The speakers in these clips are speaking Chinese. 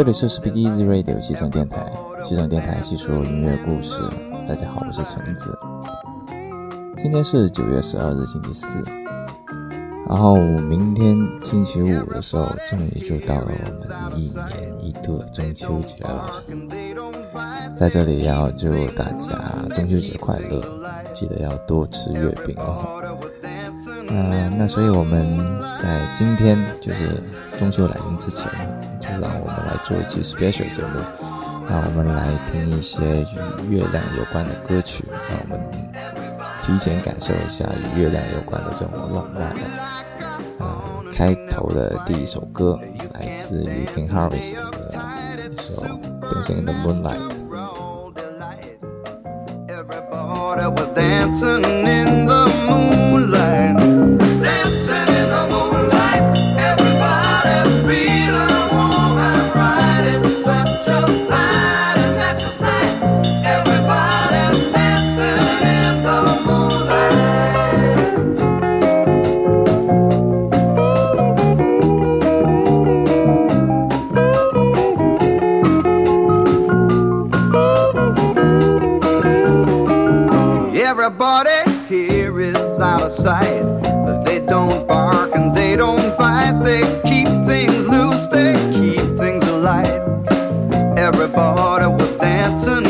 这里是 Speak Easy Radio 西城电台，西城电台细说音乐故事。大家好，我是橙子。今天是九月十二日，星期四。然后明天星期五的时候，终于就到了我们一年一度的中秋节了。在这里要祝大家中秋节快乐，记得要多吃月饼哦。嗯，那所以我们在今天就是中秋来临之前，就让我们来做一期 special 节目。那我们来听一些与月亮有关的歌曲，让我们提前感受一下与月亮有关的这种浪漫。啊，开头的第一首歌来自于 King Harvest 的一首《Dancing in the Moonlight》。everybody was dancing.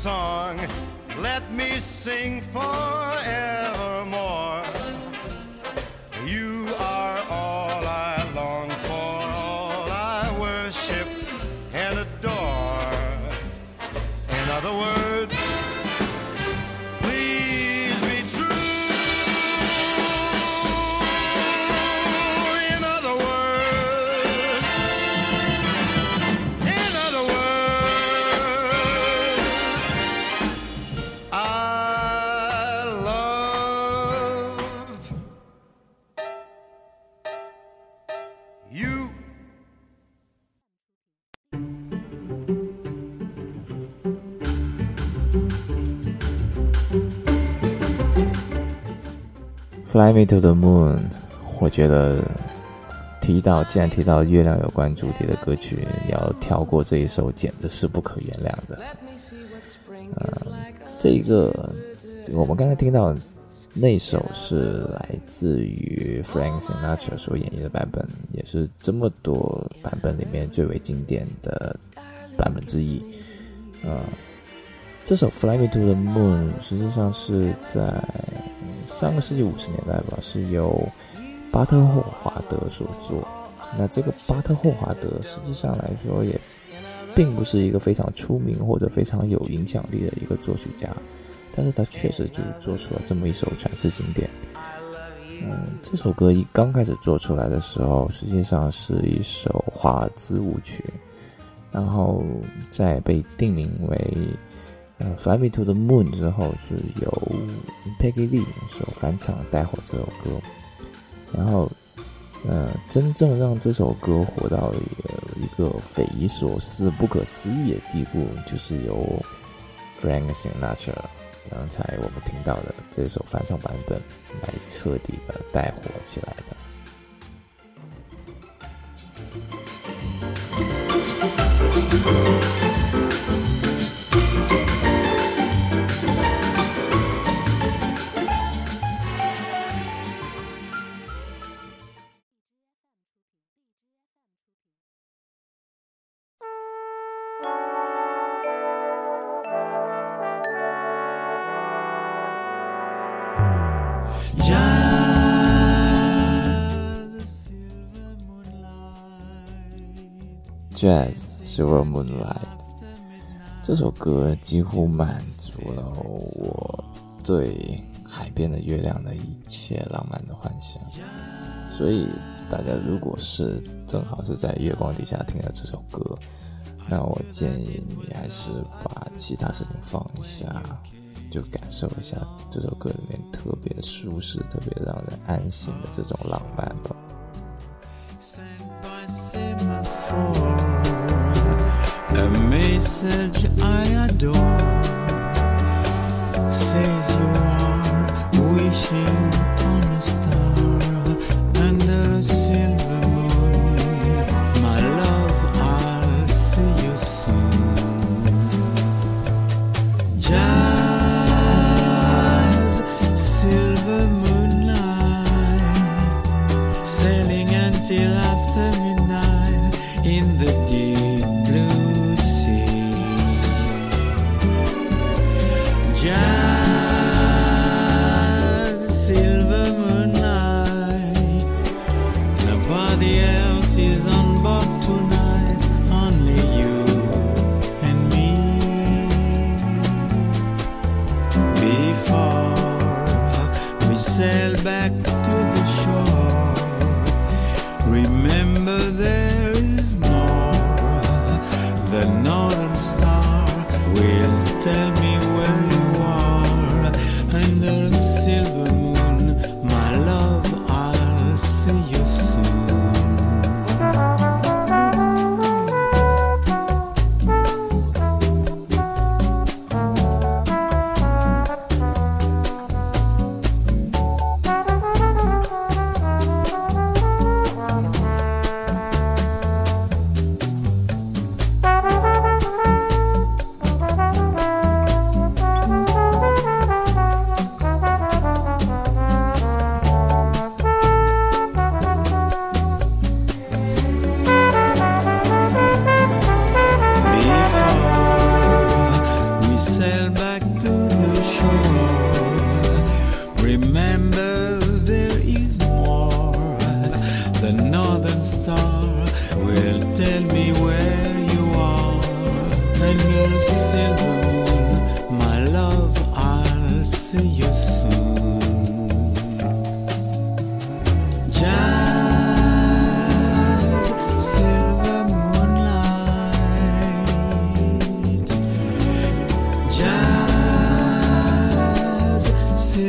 song. Let me sing forevermore. Fly Me to the Moon，我觉得提到既然提到月亮有关主题的歌曲，你要跳过这一首，简直是不可原谅的。呃，这一个我们刚才听到那首是来自于 Frank Sinatra 所演绎的版本，也是这么多版本里面最为经典的版本之一。呃，这首《Fly Me to the Moon》实际上是在上个世纪五十年代吧，是由巴特霍华德所作。那这个巴特霍华德实际上来说也并不是一个非常出名或者非常有影响力的一个作曲家，但是他确实就做出了这么一首传世经典。嗯，这首歌一刚开始做出来的时候，实际上是一首华尔兹舞曲。然后再被定名为呃《Fly Me to the Moon》之后，是由 Peggy Lee 所翻唱带火这首歌。然后，呃，真正让这首歌火到一个匪夷所思、不可思议的地步，就是由 Frank Sinatra 刚才我们听到的这首翻唱版本来彻底的带火起来的。Jazz Silver Moonlight 这首歌几乎满足了我对海边的月亮的一切浪漫的幻想，所以大家如果是正好是在月光底下听了这首歌，那我建议你还是把其他事情放一下，就感受一下这首歌里面特别舒适、特别让人安心的这种浪漫吧。Message I adore says you are wishing on a star under a silver moon. My love, I'll see you soon. Jazz, silver moonlight, sailing until after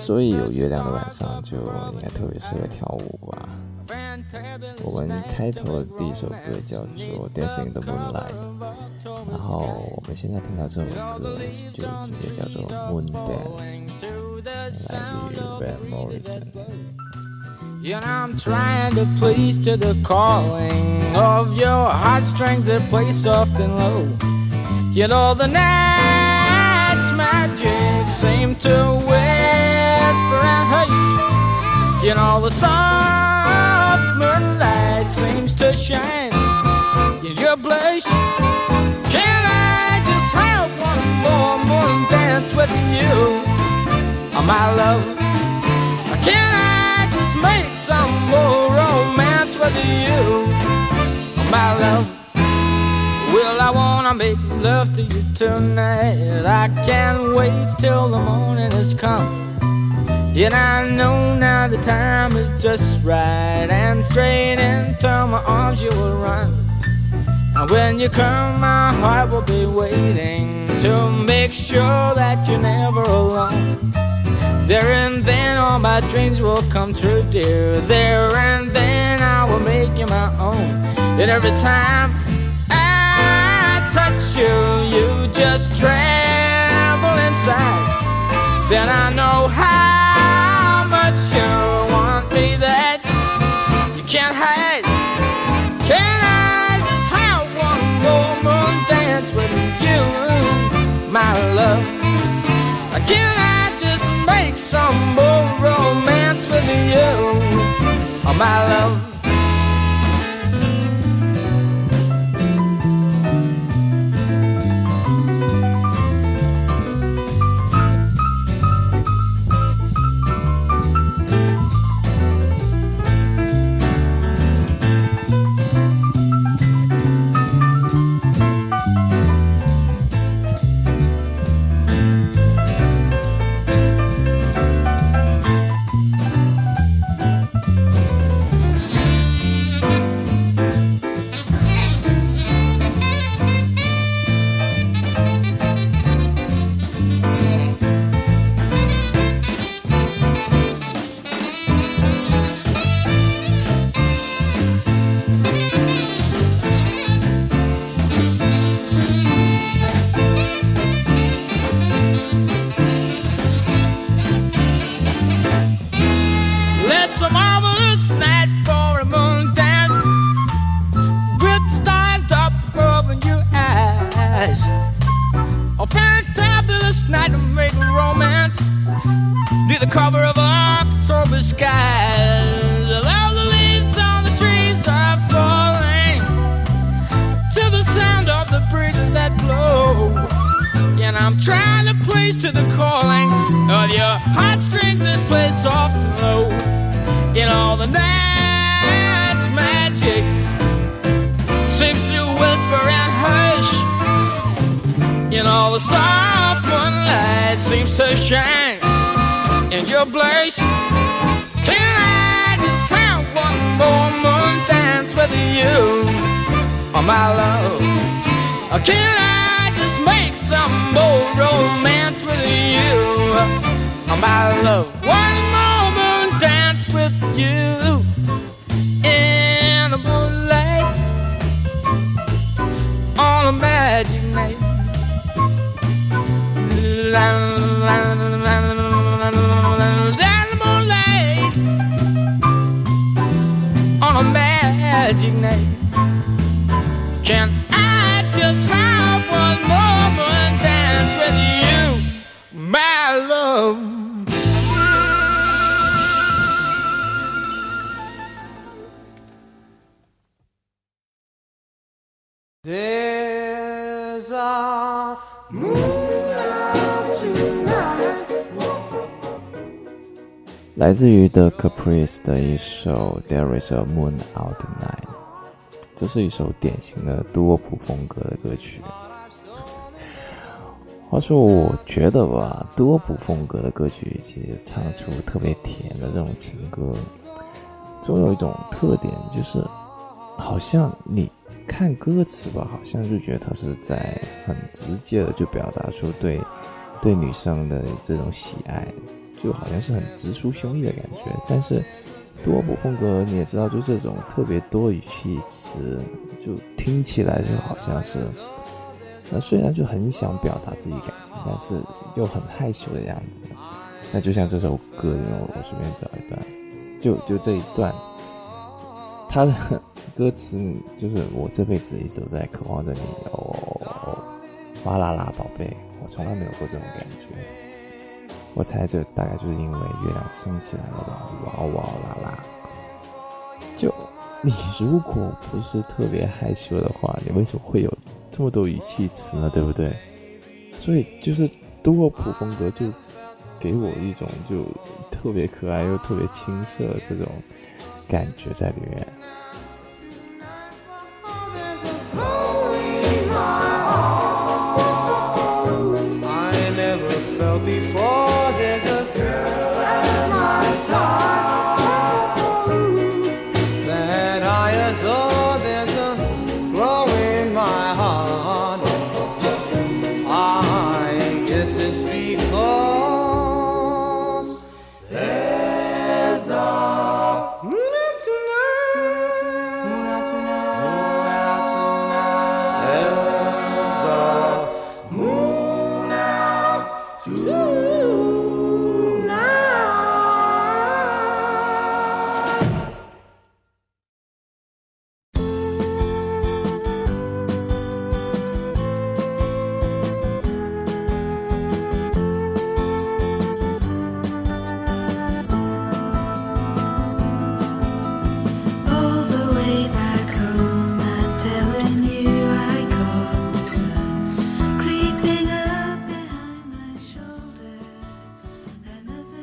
所以有月亮的晚上就应该特别适合跳舞吧。我们开头的第一首歌叫做《Dancing the Moonlight》，然后我们现在听到这首歌就直接叫做《Moon Dance》，to the 来自 sound 于 of Van Morrison。And I'm trying to please to the calling of your heartstrings that play soft and low. You know the night's magic seem to whisper and hush. You know the soft moonlight seems to shine in your blush. Can I just have one more moon dance with you, oh, my love? Can I just make some more romance with you, oh, my love? Well, I wanna make love to you tonight. I can't wait till the morning has come. And I know now the time is just right. And straight into my arms you will run. And when you come, my heart will be waiting to make sure that you're never alone. There and then all my dreams will come true, dear. There and then I will make you my own. And every time I touch you, you just tremble inside. Then I know how you, oh, my love? Seems to whisper and hush. In all the soft moonlight seems to shine in your blush. Can I just have one more moon dance with you, oh my love? Can I just make some more romance with you, oh my love? One more moon dance with you Moonlight on a magic night. 来自于 The Caprice 的一首《There Is a Moon Out Tonight》，这是一首典型的多普风格的歌曲。话说，我觉得吧，多普风格的歌曲其实唱出特别甜的这种情歌，总有一种特点，就是好像你看歌词吧，好像就觉得他是在很直接的就表达出对对女生的这种喜爱，就好像是很直抒胸臆的感觉。但是多普风格你也知道，就这种特别多语气词，就听起来就好像是，那虽然就很想表达自己感情，但是又很害羞的样子。那就像这首歌里面，我随便找一段，就 就这一段，它的歌词就是我这辈子一直都在渴望着你哦，哇啦啦宝贝，我从来没有过这种感觉。我猜这大概就是因为月亮升起来了吧，哇哇啦啦。就你如果不是特别害羞的话，你为什么会有这么多语气词呢？对不对？所以就是多普风格就。给我一种就特别可爱又特别青涩这种感觉在里面。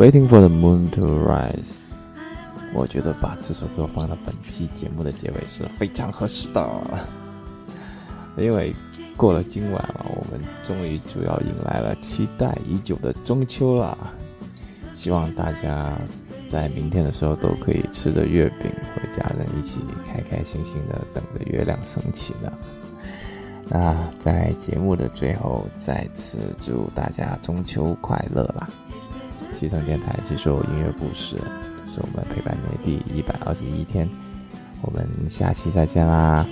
Waiting for the moon to rise，我觉得把这首歌放到本期节目的结尾是非常合适的，因为过了今晚了，我们终于就要迎来了期待已久的中秋了。希望大家在明天的时候都可以吃着月饼，和家人一起开开心心的等着月亮升起呢。那在节目的最后，再次祝大家中秋快乐啦！西城电台细说音乐故事，这是我们陪伴你的第一百二十一天，我们下期再见啦。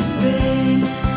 Spring.